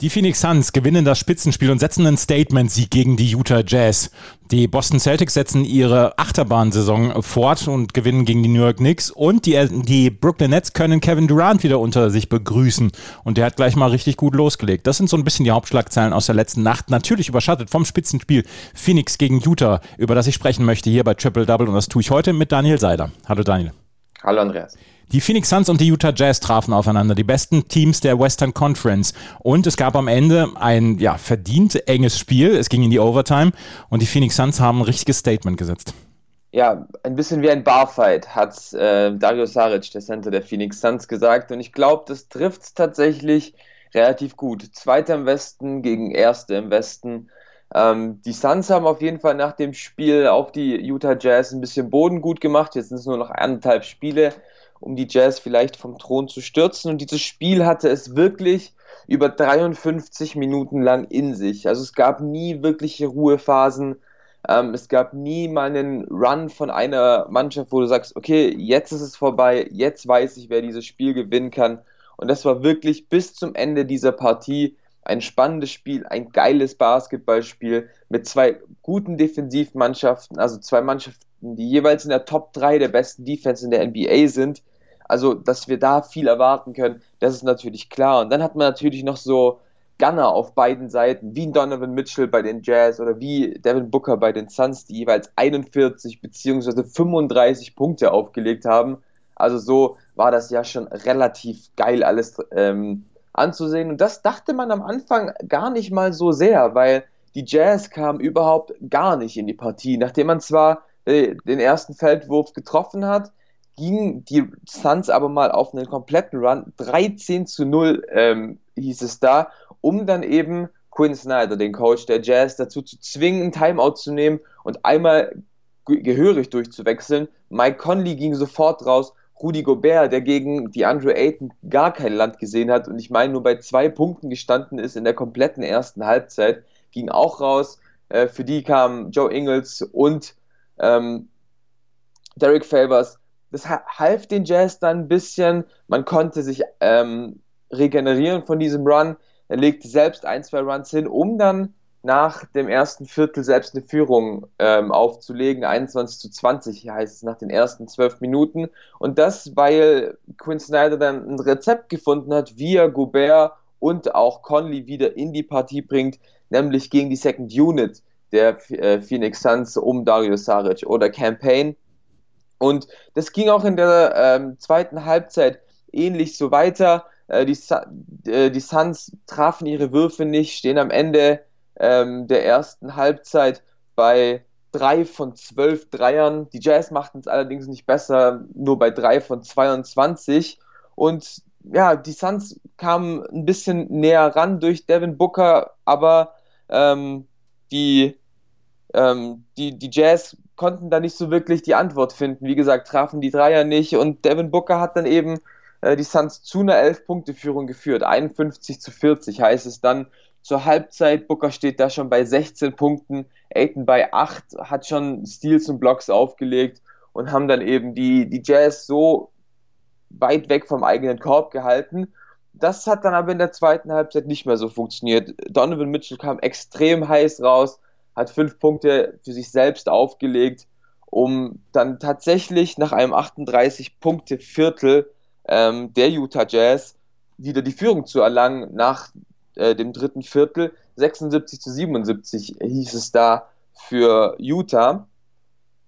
Die Phoenix Suns gewinnen das Spitzenspiel und setzen einen Statement-Sieg gegen die Utah Jazz. Die Boston Celtics setzen ihre Achterbahnsaison fort und gewinnen gegen die New York Knicks. Und die, die Brooklyn Nets können Kevin Durant wieder unter sich begrüßen. Und der hat gleich mal richtig gut losgelegt. Das sind so ein bisschen die Hauptschlagzeilen aus der letzten Nacht. Natürlich überschattet vom Spitzenspiel Phoenix gegen Utah, über das ich sprechen möchte hier bei Triple Double. Und das tue ich heute mit Daniel Seider. Hallo Daniel. Hallo Andreas. Die Phoenix Suns und die Utah Jazz trafen aufeinander, die besten Teams der Western Conference. Und es gab am Ende ein ja, verdient enges Spiel. Es ging in die Overtime und die Phoenix Suns haben ein richtiges Statement gesetzt. Ja, ein bisschen wie ein Barfight, hat äh, Dario Saric, der Center der Phoenix Suns, gesagt. Und ich glaube, das trifft es tatsächlich relativ gut. Zweiter im Westen gegen Erste im Westen. Ähm, die Suns haben auf jeden Fall nach dem Spiel auf die Utah Jazz ein bisschen Boden gut gemacht. Jetzt sind es nur noch anderthalb Spiele um die Jazz vielleicht vom Thron zu stürzen. Und dieses Spiel hatte es wirklich über 53 Minuten lang in sich. Also es gab nie wirkliche Ruhephasen. Ähm, es gab nie mal einen Run von einer Mannschaft, wo du sagst, okay, jetzt ist es vorbei, jetzt weiß ich, wer dieses Spiel gewinnen kann. Und das war wirklich bis zum Ende dieser Partie ein spannendes Spiel, ein geiles Basketballspiel mit zwei guten Defensivmannschaften, also zwei Mannschaften, die jeweils in der Top 3 der besten Defense in der NBA sind. Also, dass wir da viel erwarten können, das ist natürlich klar. Und dann hat man natürlich noch so Gunner auf beiden Seiten, wie Donovan Mitchell bei den Jazz oder wie Devin Booker bei den Suns, die jeweils 41 bzw. 35 Punkte aufgelegt haben. Also so war das ja schon relativ geil alles ähm, anzusehen. Und das dachte man am Anfang gar nicht mal so sehr, weil die Jazz kamen überhaupt gar nicht in die Partie. Nachdem man zwar äh, den ersten Feldwurf getroffen hat, gingen die Suns aber mal auf einen kompletten Run. 13 zu 0 ähm, hieß es da, um dann eben Quinn Snyder, den Coach der Jazz, dazu zu zwingen, ein Timeout zu nehmen und einmal gehörig durchzuwechseln. Mike Conley ging sofort raus. Rudy Gobert, der gegen die Andrew Ayton gar kein Land gesehen hat und ich meine nur bei zwei Punkten gestanden ist in der kompletten ersten Halbzeit, ging auch raus. Äh, für die kamen Joe Ingles und ähm, Derek Favors, das half den Jazz dann ein bisschen. Man konnte sich ähm, regenerieren von diesem Run. Er legte selbst ein, zwei Runs hin, um dann nach dem ersten Viertel selbst eine Führung ähm, aufzulegen. 21 zu 20 heißt es nach den ersten zwölf Minuten. Und das, weil Quinn Snyder dann ein Rezept gefunden hat, wie er Gobert und auch Conley wieder in die Partie bringt, nämlich gegen die Second Unit der äh, Phoenix Suns um Dario Saric oder Campaign. Und das ging auch in der ähm, zweiten Halbzeit ähnlich so weiter. Äh, die, äh, die Suns trafen ihre Würfe nicht, stehen am Ende ähm, der ersten Halbzeit bei drei von zwölf Dreiern. Die Jazz machten es allerdings nicht besser, nur bei drei von 22. Und ja, die Suns kamen ein bisschen näher ran durch Devin Booker, aber ähm, die, ähm, die, die Jazz konnten da nicht so wirklich die Antwort finden. Wie gesagt, trafen die Dreier nicht und Devin Booker hat dann eben äh, die Suns zu einer 11-Punkte-Führung geführt. 51 zu 40 heißt es dann zur Halbzeit. Booker steht da schon bei 16 Punkten, Aiton bei 8, hat schon Steals und Blocks aufgelegt und haben dann eben die, die Jazz so weit weg vom eigenen Korb gehalten. Das hat dann aber in der zweiten Halbzeit nicht mehr so funktioniert. Donovan Mitchell kam extrem heiß raus, hat fünf Punkte für sich selbst aufgelegt, um dann tatsächlich nach einem 38-Punkte-Viertel ähm, der Utah Jazz wieder die Führung zu erlangen nach äh, dem dritten Viertel. 76 zu 77 hieß es da für Utah.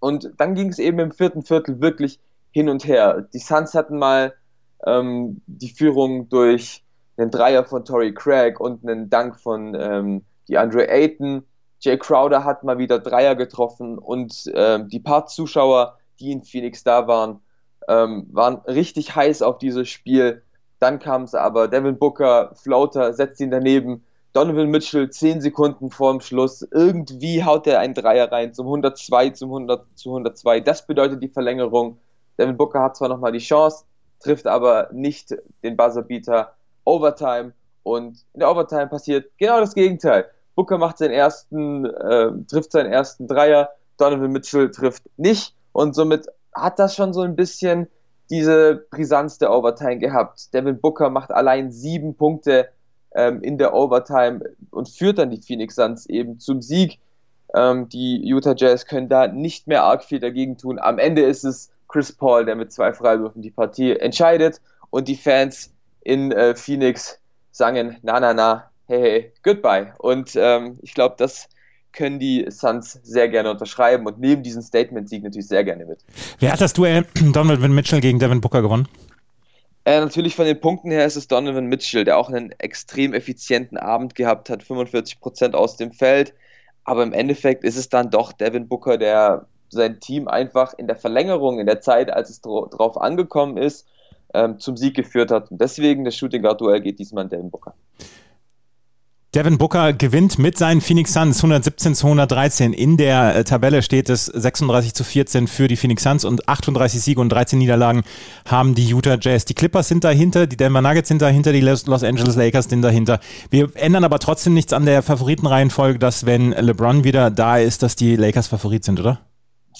Und dann ging es eben im vierten Viertel wirklich hin und her. Die Suns hatten mal ähm, die Führung durch einen Dreier von Torrey Craig und einen Dank von ähm, DeAndre Ayton. Jay Crowder hat mal wieder Dreier getroffen und ähm, die paar Zuschauer, die in Phoenix da waren, ähm, waren richtig heiß auf dieses Spiel. Dann kam es aber, Devin Booker, Floater, setzt ihn daneben. Donovan Mitchell 10 Sekunden vorm Schluss. Irgendwie haut er einen Dreier rein zum 102, zum 100, zu 102. Das bedeutet die Verlängerung. Devin Booker hat zwar nochmal die Chance, trifft aber nicht den Buzzerbeater. Overtime. Und in der Overtime passiert genau das Gegenteil. Booker macht seinen ersten, äh, trifft seinen ersten Dreier. Donovan Mitchell trifft nicht und somit hat das schon so ein bisschen diese Brisanz der Overtime gehabt. Devin Booker macht allein sieben Punkte ähm, in der Overtime und führt dann die Phoenix Suns eben zum Sieg. Ähm, die Utah Jazz können da nicht mehr arg viel dagegen tun. Am Ende ist es Chris Paul, der mit zwei Freiwürfen die Partie entscheidet und die Fans in äh, Phoenix sangen, na, na, na, hey, hey, goodbye. Und ähm, ich glaube, das können die Suns sehr gerne unterschreiben und nehmen diesen Statement-Sieg natürlich sehr gerne mit. Wer hat das Duell Donovan Mitchell gegen Devin Booker gewonnen? Äh, natürlich von den Punkten her ist es Donovan Mitchell, der auch einen extrem effizienten Abend gehabt hat, 45% aus dem Feld. Aber im Endeffekt ist es dann doch Devin Booker, der sein Team einfach in der Verlängerung, in der Zeit, als es drauf angekommen ist, ähm, zum Sieg geführt hat. Und deswegen das Shooting Guard Duell geht diesmal an Devin Booker. Devin Booker gewinnt mit seinen Phoenix Suns 117 zu 113. In der äh, Tabelle steht es 36 zu 14 für die Phoenix Suns und 38 Siege und 13 Niederlagen haben die Utah Jazz. Die Clippers sind dahinter, die Denver Nuggets sind dahinter, die Los Angeles Lakers sind dahinter. Wir ändern aber trotzdem nichts an der Favoritenreihenfolge, dass wenn LeBron wieder da ist, dass die Lakers Favorit sind, oder?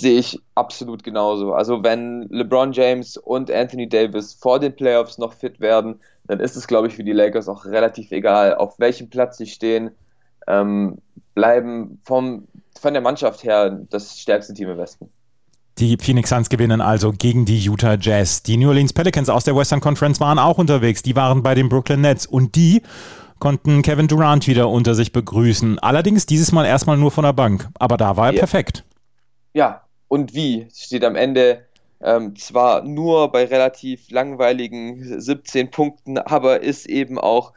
Sehe ich absolut genauso. Also wenn LeBron James und Anthony Davis vor den Playoffs noch fit werden, dann ist es, glaube ich, für die Lakers auch relativ egal, auf welchem Platz sie stehen, ähm, bleiben vom, von der Mannschaft her das stärkste Team im Westen. Die Phoenix Suns gewinnen also gegen die Utah Jazz. Die New Orleans Pelicans aus der Western Conference waren auch unterwegs. Die waren bei den Brooklyn Nets und die konnten Kevin Durant wieder unter sich begrüßen. Allerdings dieses Mal erstmal nur von der Bank. Aber da war er ja. perfekt. Ja, und wie steht am Ende ähm, zwar nur bei relativ langweiligen 17 Punkten, aber ist eben auch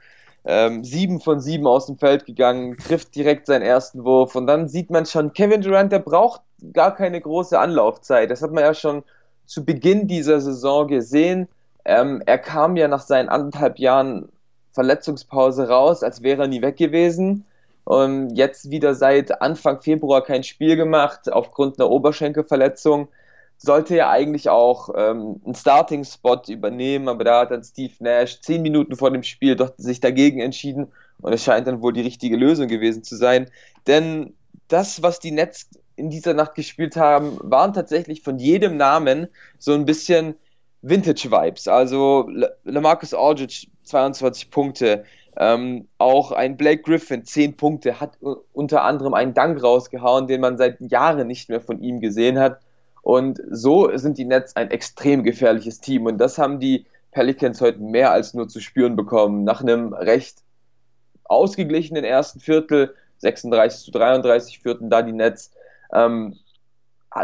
ähm, 7 von 7 aus dem Feld gegangen, trifft direkt seinen ersten Wurf und dann sieht man schon, Kevin Durant, der braucht gar keine große Anlaufzeit. Das hat man ja schon zu Beginn dieser Saison gesehen. Ähm, er kam ja nach seinen anderthalb Jahren Verletzungspause raus, als wäre er nie weg gewesen. Und jetzt wieder seit Anfang Februar kein Spiel gemacht aufgrund einer Oberschenkelverletzung sollte ja eigentlich auch ähm, einen Starting-Spot übernehmen, aber da hat dann Steve Nash zehn Minuten vor dem Spiel doch sich dagegen entschieden und es scheint dann wohl die richtige Lösung gewesen zu sein. Denn das, was die Nets in dieser Nacht gespielt haben, waren tatsächlich von jedem Namen so ein bisschen Vintage-Vibes. Also LaMarcus Aldridge 22 Punkte, ähm, auch ein Blake Griffin 10 Punkte, hat unter anderem einen Dank rausgehauen, den man seit Jahren nicht mehr von ihm gesehen hat. Und so sind die Nets ein extrem gefährliches Team. Und das haben die Pelicans heute mehr als nur zu spüren bekommen. Nach einem recht ausgeglichenen ersten Viertel, 36 zu 33 führten da die Nets, ähm,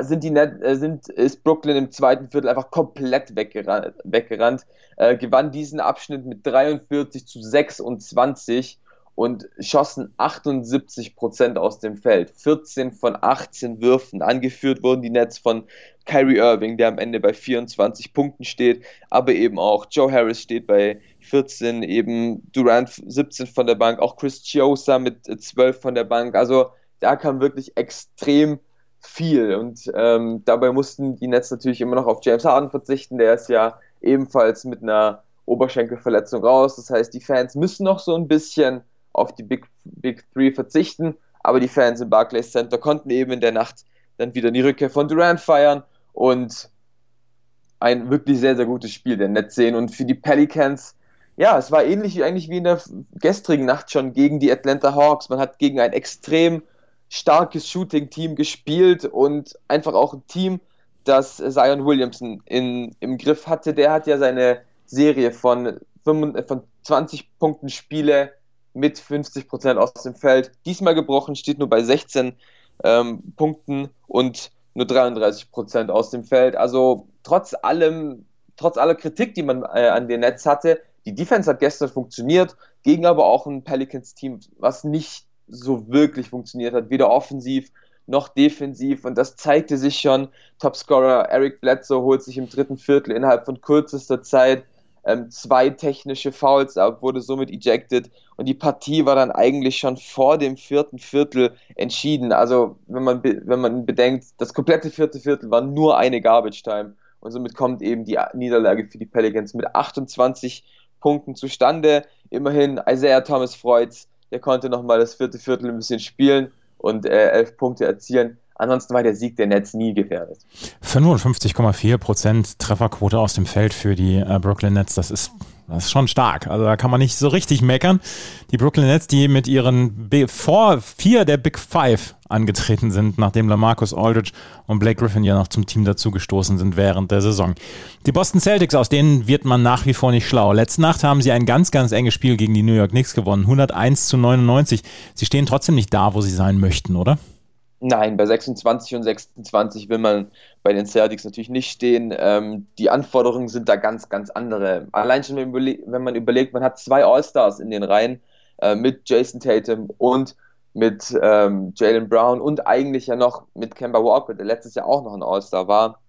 sind die Net, äh, sind, ist Brooklyn im zweiten Viertel einfach komplett weggerannt, weggerannt äh, gewann diesen Abschnitt mit 43 zu 26 und schossen 78 Prozent aus dem Feld. 14 von 18 Würfen. Angeführt wurden die Nets von Kyrie Irving, der am Ende bei 24 Punkten steht, aber eben auch Joe Harris steht bei 14, eben Durant 17 von der Bank, auch Chris Chiosa mit 12 von der Bank. Also da kam wirklich extrem viel und ähm, dabei mussten die Nets natürlich immer noch auf James Harden verzichten, der ist ja ebenfalls mit einer Oberschenkelverletzung raus. Das heißt, die Fans müssen noch so ein bisschen auf die Big, Big Three verzichten, aber die Fans im Barclays Center konnten eben in der Nacht dann wieder die Rückkehr von Durant feiern und ein wirklich sehr, sehr gutes Spiel der Netz sehen. Und für die Pelicans, ja, es war ähnlich eigentlich wie in der gestrigen Nacht schon gegen die Atlanta Hawks. Man hat gegen ein extrem starkes Shooting-Team gespielt und einfach auch ein Team, das Zion Williamson in, im Griff hatte. Der hat ja seine Serie von, 25, von 20 Punkten Spiele mit 50 Prozent aus dem Feld. Diesmal gebrochen, steht nur bei 16 ähm, Punkten und nur 33 Prozent aus dem Feld. Also trotz allem, trotz aller Kritik, die man äh, an den Netz hatte, die Defense hat gestern funktioniert, gegen aber auch ein Pelicans-Team, was nicht so wirklich funktioniert hat, weder offensiv noch defensiv. Und das zeigte sich schon. Topscorer Eric Bledsoe holt sich im dritten Viertel innerhalb von kürzester Zeit ähm, zwei technische Fouls ab, wurde somit ejected und die Partie war dann eigentlich schon vor dem vierten Viertel entschieden. Also wenn man, wenn man bedenkt, das komplette vierte Viertel war nur eine Garbage Time und somit kommt eben die Niederlage für die Pelicans mit 28 Punkten zustande. Immerhin Isaiah Thomas Freuds, der konnte nochmal das vierte Viertel ein bisschen spielen und äh, elf Punkte erzielen. Ansonsten war der Sieg der Nets nie gefährdet. 55,4% Trefferquote aus dem Feld für die äh, Brooklyn Nets, das ist, das ist schon stark. Also da kann man nicht so richtig meckern. Die Brooklyn Nets, die mit ihren B vor vier der Big Five angetreten sind, nachdem Lamarcus Aldridge und Blake Griffin ja noch zum Team dazugestoßen sind während der Saison. Die Boston Celtics, aus denen wird man nach wie vor nicht schlau. Letzte Nacht haben sie ein ganz, ganz enges Spiel gegen die New York Knicks gewonnen, 101 zu 99. Sie stehen trotzdem nicht da, wo sie sein möchten, oder? Nein, bei 26 und 26 will man bei den Celtics natürlich nicht stehen. Ähm, die Anforderungen sind da ganz, ganz andere. Allein schon, wenn man überlegt, man hat zwei All-Stars in den Reihen äh, mit Jason Tatum und mit ähm, Jalen Brown und eigentlich ja noch mit Kemba Walker, der letztes Jahr auch noch ein All-Star war.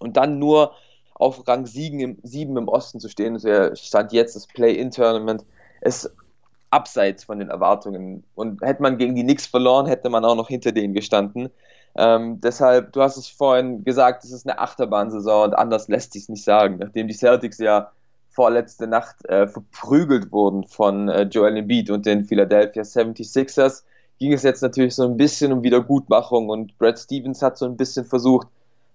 Und dann nur auf Rang 7 im, 7 im Osten zu stehen, der stand jetzt das Play-In-Tournament, ist abseits von den Erwartungen. Und hätte man gegen die Knicks verloren, hätte man auch noch hinter denen gestanden. Ähm, deshalb, du hast es vorhin gesagt, es ist eine Achterbahnsaison und anders lässt sich nicht sagen. Nachdem die Celtics ja vorletzte Nacht äh, verprügelt wurden von äh, Joel Embiid und den Philadelphia 76ers, ging es jetzt natürlich so ein bisschen um Wiedergutmachung und Brad Stevens hat so ein bisschen versucht,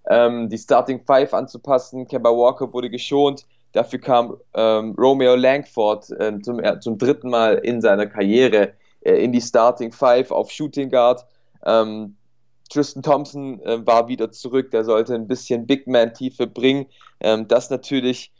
ähm, die Starting Five anzupassen. Kemba Walker wurde geschont. Dafür kam ähm, Romeo Langford äh, zum, äh, zum dritten Mal in seiner Karriere äh, in die Starting Five auf Shooting Guard. Ähm, Tristan Thompson äh, war wieder zurück, der sollte ein bisschen Big Man-Tiefe bringen. Ähm, das natürlich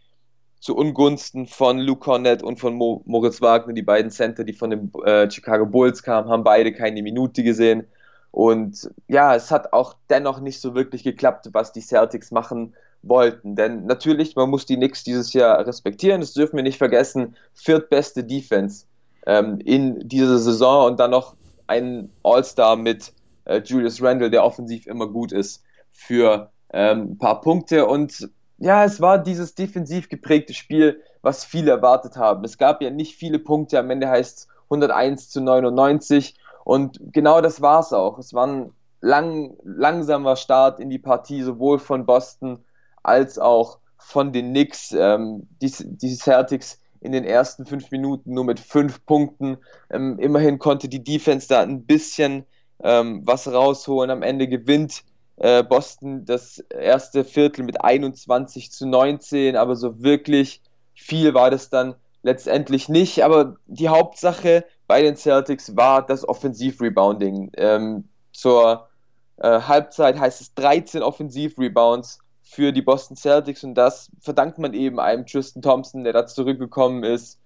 zu Ungunsten von Luke Cornett und von Mo Moritz Wagner, die beiden Center, die von den äh, Chicago Bulls kamen, haben beide keine Minute gesehen. Und ja, es hat auch dennoch nicht so wirklich geklappt, was die Celtics machen wollten. Denn natürlich, man muss die Knicks dieses Jahr respektieren, das dürfen wir nicht vergessen, viertbeste Defense ähm, in dieser Saison und dann noch ein All-Star mit äh, Julius Randle, der offensiv immer gut ist für ähm, ein paar Punkte. Und ja, es war dieses defensiv geprägte Spiel, was viele erwartet haben. Es gab ja nicht viele Punkte, am Ende heißt es 101 zu 99 und genau das war es auch. Es war ein lang, langsamer Start in die Partie, sowohl von Boston als auch von den Knicks. Ähm, die, die Celtics in den ersten fünf Minuten nur mit fünf Punkten. Ähm, immerhin konnte die Defense da ein bisschen ähm, was rausholen. Am Ende gewinnt äh, Boston das erste Viertel mit 21 zu 19, aber so wirklich viel war das dann letztendlich nicht. Aber die Hauptsache bei den Celtics war das Offensiv-Rebounding. Ähm, zur äh, Halbzeit heißt es 13 Offensiv-Rebounds für die Boston Celtics und das verdankt man eben einem Tristan Thompson, der da zurückgekommen ist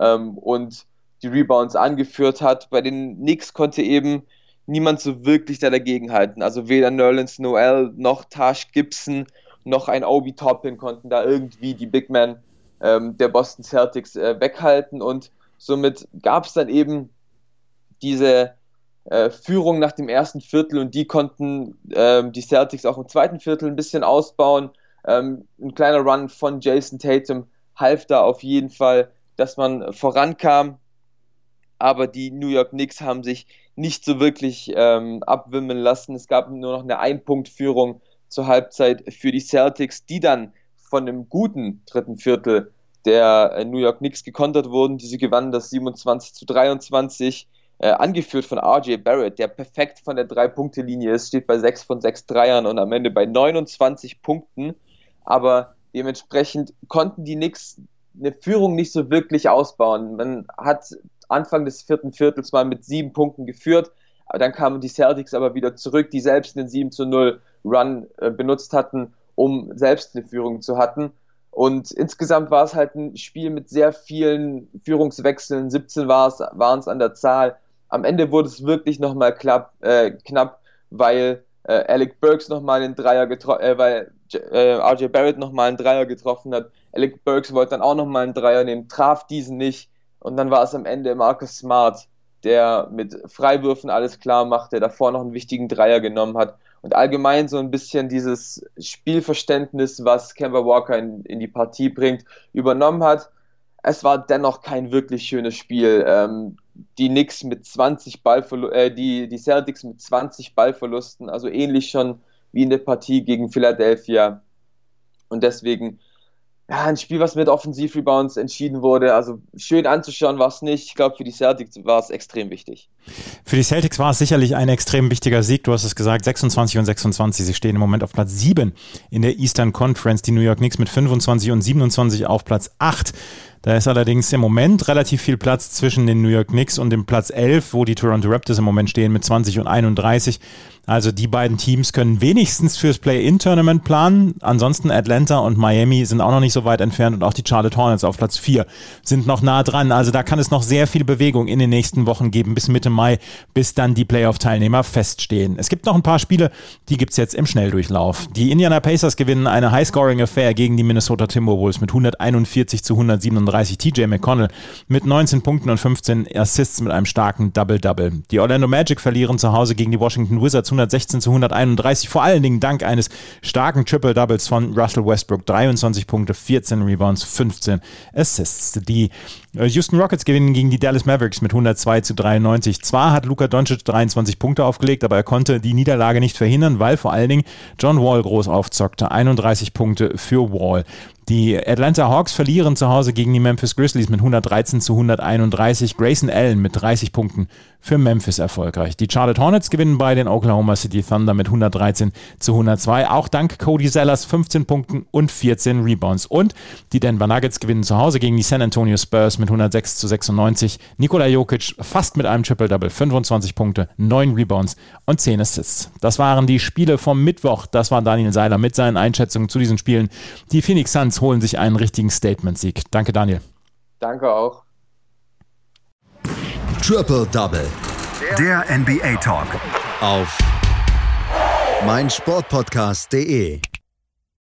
ähm, und die Rebounds angeführt hat. Bei den Knicks konnte eben niemand so wirklich da dagegen halten. Also weder Nerlens Noel noch Tash Gibson noch ein Obi Toppin konnten da irgendwie die Big Men ähm, der Boston Celtics äh, weghalten und somit gab es dann eben diese äh, Führung nach dem ersten Viertel und die konnten ähm, die Celtics auch im zweiten Viertel ein bisschen ausbauen. Ähm, ein kleiner Run von Jason Tatum half da auf jeden Fall, dass man vorankam. Aber die New York Knicks haben sich nicht so wirklich ähm, abwimmeln lassen. Es gab nur noch eine Ein-Punkt-Führung zur Halbzeit für die Celtics, die dann von einem guten dritten Viertel der äh, New York Knicks gekontert wurden. Diese gewannen das 27 zu 23, äh, angeführt von RJ Barrett, der perfekt von der Drei-Punkte-Linie ist, steht bei 6 von 6 Dreiern und am Ende bei 29 Punkten. Aber dementsprechend konnten die Knicks eine Führung nicht so wirklich ausbauen. Man hat Anfang des vierten Viertels mal mit sieben Punkten geführt. Dann kamen die Celtics aber wieder zurück, die selbst einen 7 zu 0 Run äh, benutzt hatten, um selbst eine Führung zu hatten. Und insgesamt war es halt ein Spiel mit sehr vielen Führungswechseln. 17 waren es an der Zahl. Am Ende wurde es wirklich nochmal äh, knapp, weil äh, Alec Burks nochmal einen Dreier getroffen, äh, weil äh, RJ Barrett nochmal einen Dreier getroffen hat. Alec Burks wollte dann auch nochmal einen Dreier nehmen, traf diesen nicht. Und dann war es am Ende Marcus Smart, der mit Freiwürfen alles klar machte, davor noch einen wichtigen Dreier genommen hat. Und allgemein so ein bisschen dieses Spielverständnis, was Kemba Walker in, in die Partie bringt, übernommen hat. Es war dennoch kein wirklich schönes Spiel. Ähm, die Knicks mit 20 Ballverlusten, äh, die, die Celtics mit 20 Ballverlusten, also ähnlich schon wie in der Partie gegen Philadelphia. Und deswegen ja, ein Spiel, was mit Offensiv-Rebounds entschieden wurde. Also schön anzuschauen war es nicht. Ich glaube, für die Celtics war es extrem wichtig. Für die Celtics war es sicherlich ein extrem wichtiger Sieg. Du hast es gesagt, 26 und 26. Sie stehen im Moment auf Platz 7 in der Eastern Conference. Die New York Knicks mit 25 und 27 auf Platz 8. Da ist allerdings im Moment relativ viel Platz zwischen den New York Knicks und dem Platz 11, wo die Toronto Raptors im Moment stehen mit 20 und 31. Also die beiden Teams können wenigstens fürs Play-In-Tournament planen. Ansonsten Atlanta und Miami sind auch noch nicht so weit entfernt und auch die Charlotte Hornets auf Platz 4 sind noch nah dran. Also da kann es noch sehr viel Bewegung in den nächsten Wochen geben, bis Mitte Mai, bis dann die Playoff-Teilnehmer feststehen. Es gibt noch ein paar Spiele, die gibt's jetzt im Schnelldurchlauf. Die Indiana Pacers gewinnen eine High-Scoring-Affair gegen die Minnesota Timberwolves mit 141 zu 137. TJ McConnell mit 19 Punkten und 15 Assists mit einem starken Double-Double. Die Orlando Magic verlieren zu Hause gegen die Washington Wizards 116 zu 131, vor allen Dingen dank eines starken Triple-Doubles von Russell Westbrook. 23 Punkte, 14 Rebounds, 15 Assists. Die Houston Rockets gewinnen gegen die Dallas Mavericks mit 102 zu 93. Zwar hat Luka Doncic 23 Punkte aufgelegt, aber er konnte die Niederlage nicht verhindern, weil vor allen Dingen John Wall groß aufzockte. 31 Punkte für Wall. Die Atlanta Hawks verlieren zu Hause gegen die Memphis Grizzlies mit 113 zu 131. Grayson Allen mit 30 Punkten für Memphis erfolgreich. Die Charlotte Hornets gewinnen bei den Oklahoma City Thunder mit 113 zu 102. Auch dank Cody Sellers 15 Punkten und 14 Rebounds. Und die Denver Nuggets gewinnen zu Hause gegen die San Antonio Spurs mit 106 zu 96. Nikola Jokic fast mit einem Triple-Double. 25 Punkte, 9 Rebounds und 10 Assists. Das waren die Spiele vom Mittwoch. Das war Daniel Seiler mit seinen Einschätzungen zu diesen Spielen. Die Phoenix Suns Suns holen sich einen richtigen Statement-Sieg. Danke, Daniel. Danke auch. Triple Double. Der NBA Talk. Auf meinsportpodcast.de.